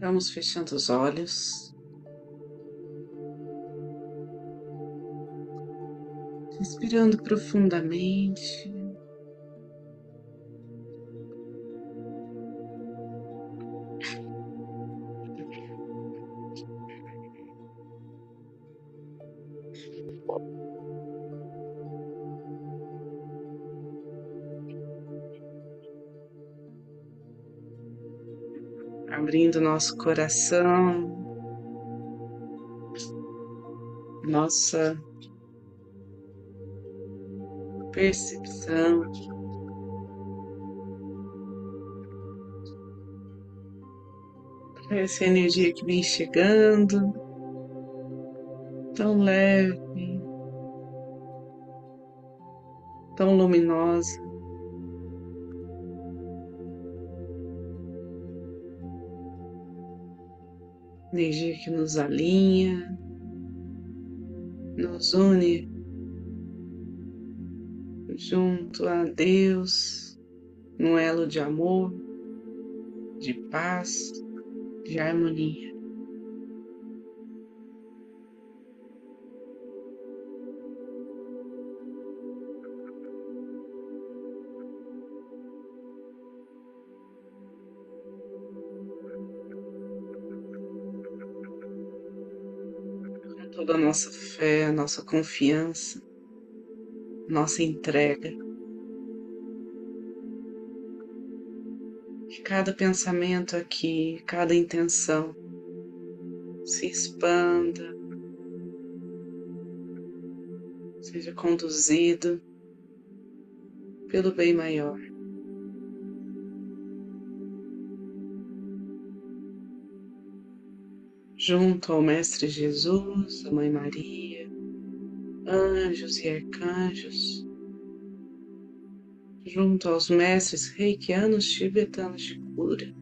Vamos fechando os olhos. Respirando profundamente. Nosso coração, nossa percepção. Essa energia que vem chegando, tão leve, tão luminosa. Energia que nos alinha, nos une junto a Deus, num elo de amor, de paz, de harmonia. Nossa fé, a nossa confiança, nossa entrega. Que cada pensamento aqui, cada intenção se expanda, seja conduzido pelo bem maior. Junto ao Mestre Jesus, a Mãe Maria, anjos e arcanjos, junto aos mestres reikianos tibetanos de cura.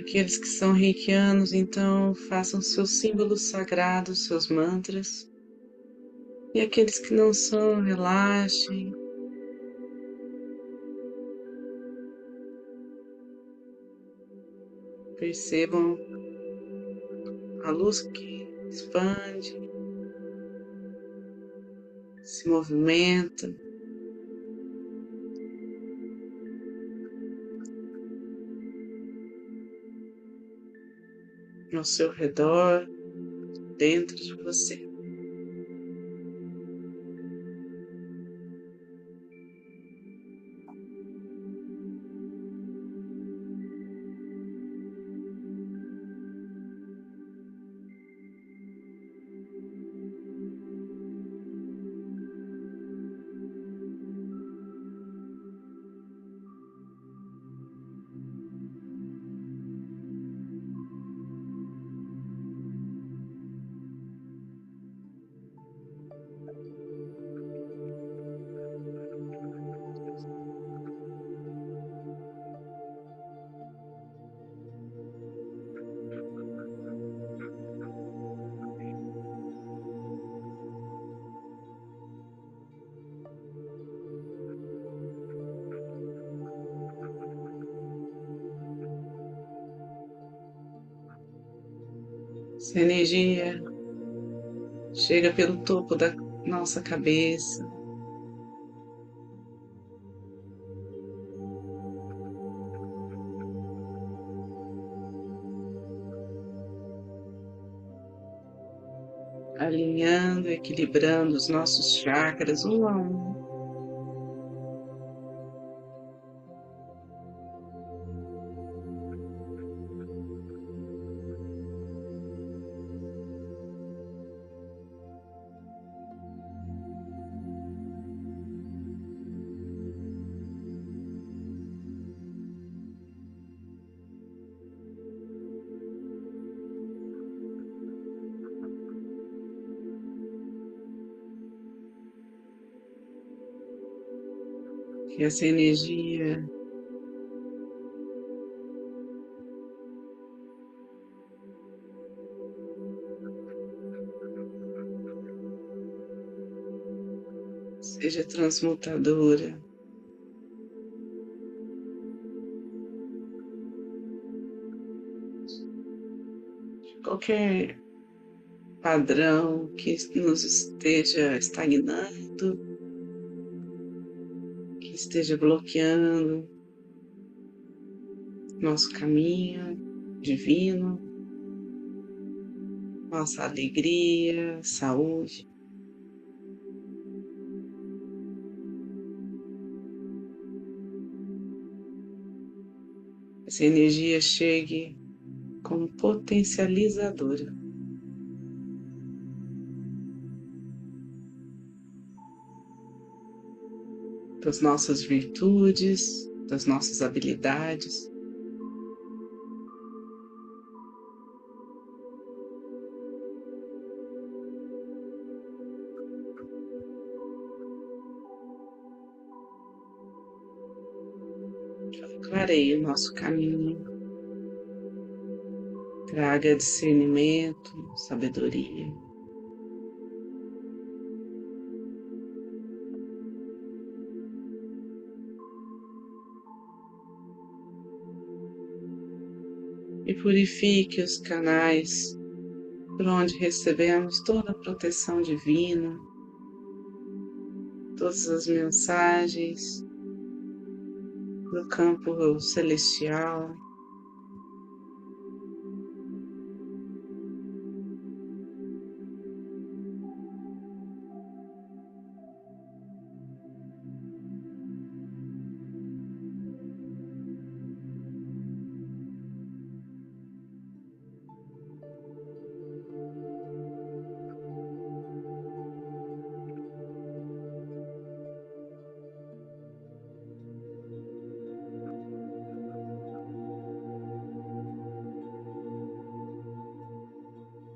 Aqueles que são reikianos, então, façam seus símbolos sagrados, seus mantras. E aqueles que não são, relaxem, Percebam a luz que expande, se movimenta. Ao seu redor, dentro de você. Essa energia chega pelo topo da nossa cabeça. Alinhando, equilibrando os nossos chakras um a um. Que essa energia seja transmutadora. Qualquer padrão que nos esteja estagnando, esteja bloqueando nosso caminho divino, nossa alegria, saúde. Essa energia chegue como potencializadora. Das nossas virtudes, das nossas habilidades. clareie o nosso caminho, traga discernimento, sabedoria. Purifique os canais por onde recebemos toda a proteção divina, todas as mensagens, do campo celestial.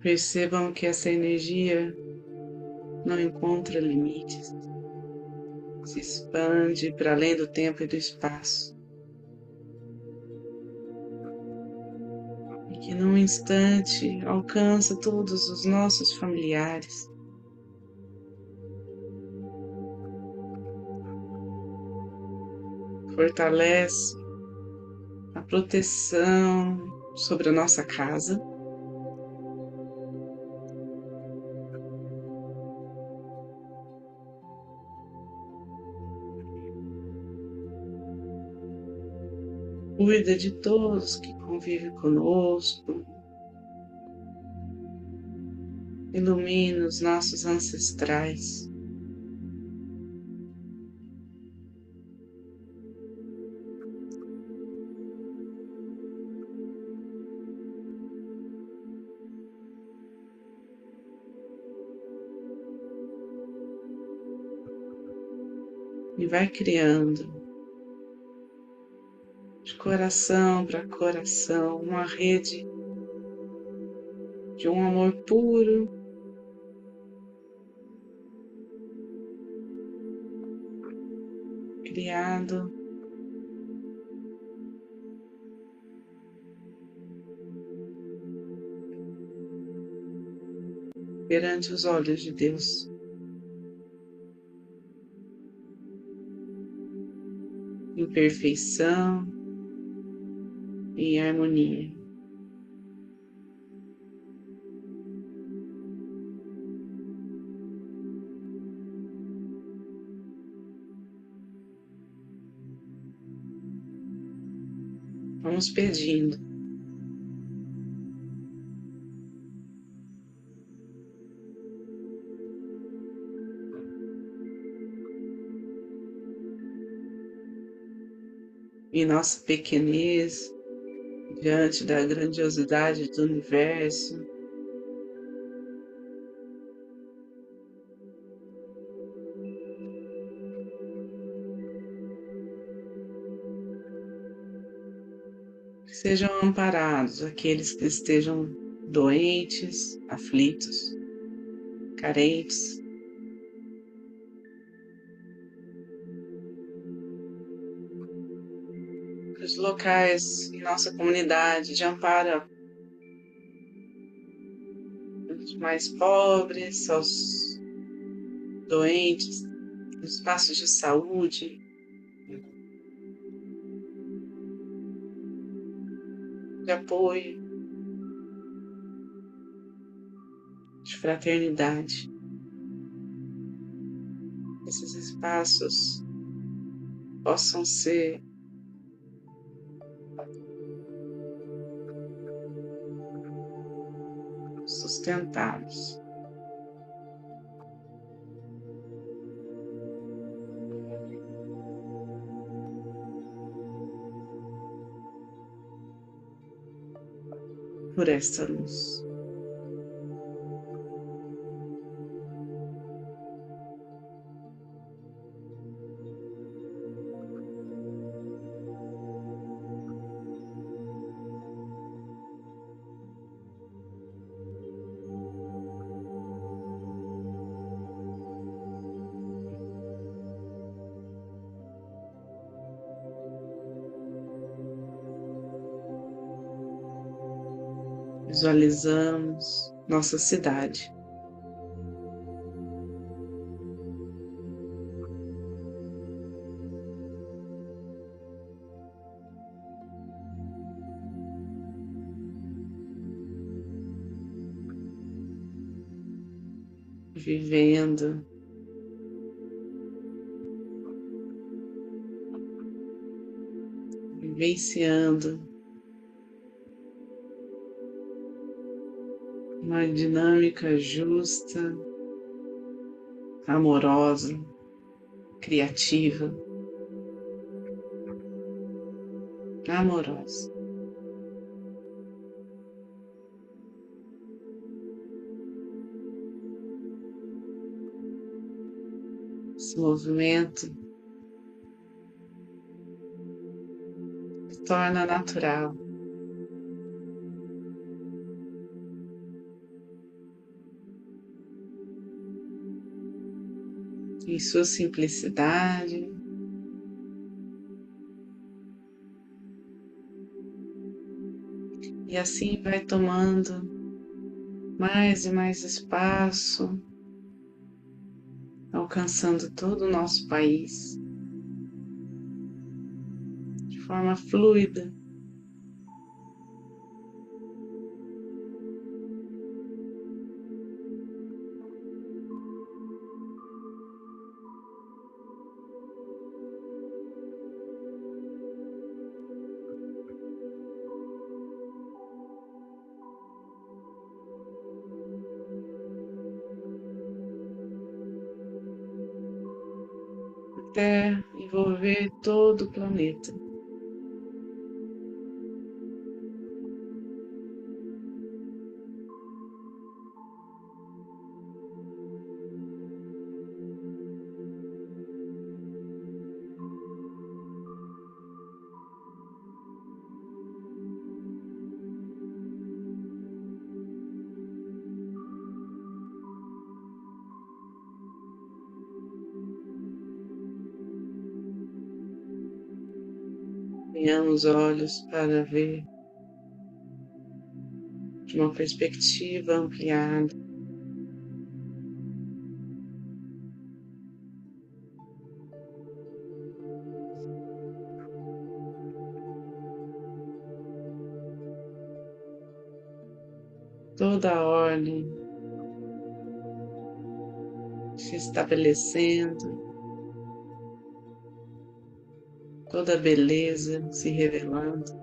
Percebam que essa energia não encontra limites, se expande para além do tempo e do espaço. E que num instante alcança todos os nossos familiares. Fortalece a proteção sobre a nossa casa cuida de todos que convivem conosco, ilumina os nossos ancestrais. E vai criando de coração para coração, uma rede de um amor puro. Criado perante os olhos de Deus. Imperfeição, em harmonia. Vamos pedindo. Em nossa pequenez, diante da grandiosidade do universo. Sejam amparados aqueles que estejam doentes, aflitos, carentes. Locais em nossa comunidade de amparo aos mais pobres, aos doentes, espaços de saúde, de apoio, de fraternidade. Esses espaços possam ser sustentados. Por esta luz. Visualizamos nossa cidade. Vivendo vivenciando uma dinâmica justa, amorosa, criativa, amorosa. Esse movimento torna natural. Em sua simplicidade. E assim vai tomando mais e mais espaço, alcançando todo o nosso país de forma fluida. Até envolver todo o planeta. Tenhamos olhos para ver de uma perspectiva ampliada. Toda a ordem se estabelecendo toda a beleza se revelando.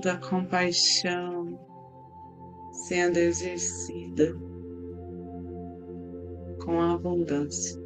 Toda a compaixão sendo exercida com abundância.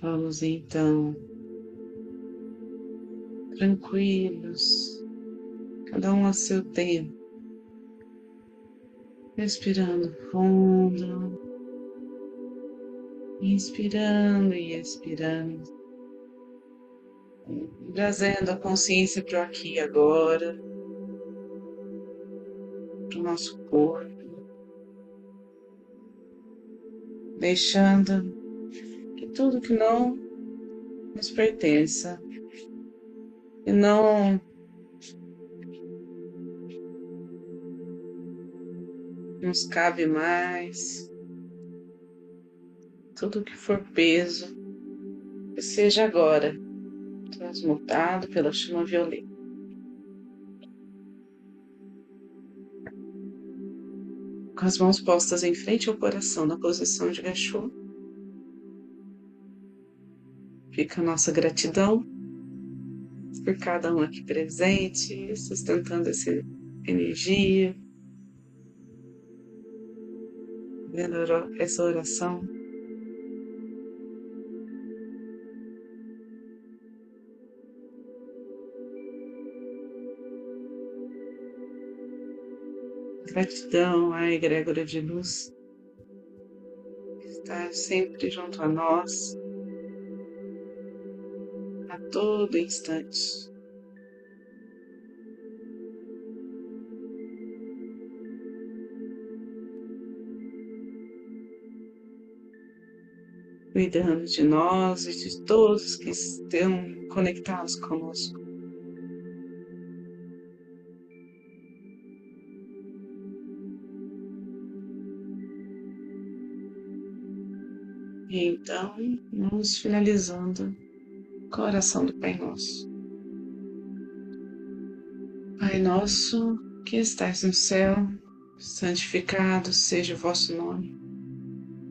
Vamos então tranquilos, cada um a seu tempo. Respirando fundo, inspirando e expirando, trazendo a consciência para o aqui e agora, para o nosso corpo, deixando que tudo que não nos pertença e não nos cabe mais. Tudo que for peso, que seja agora transmutado pela chama violeta. Com as mãos postas em frente ao coração na posição de gachô, fica a nossa gratidão por cada um aqui presente, sustentando essa energia, vendo essa oração. Gratidão à egrégora de luz que está sempre junto a nós, a todo instante. Cuidando de nós e de todos que estão conectados conosco. E então, vamos finalizando com a oração do Pai Nosso. Pai nosso que estais no céu, santificado seja o vosso nome.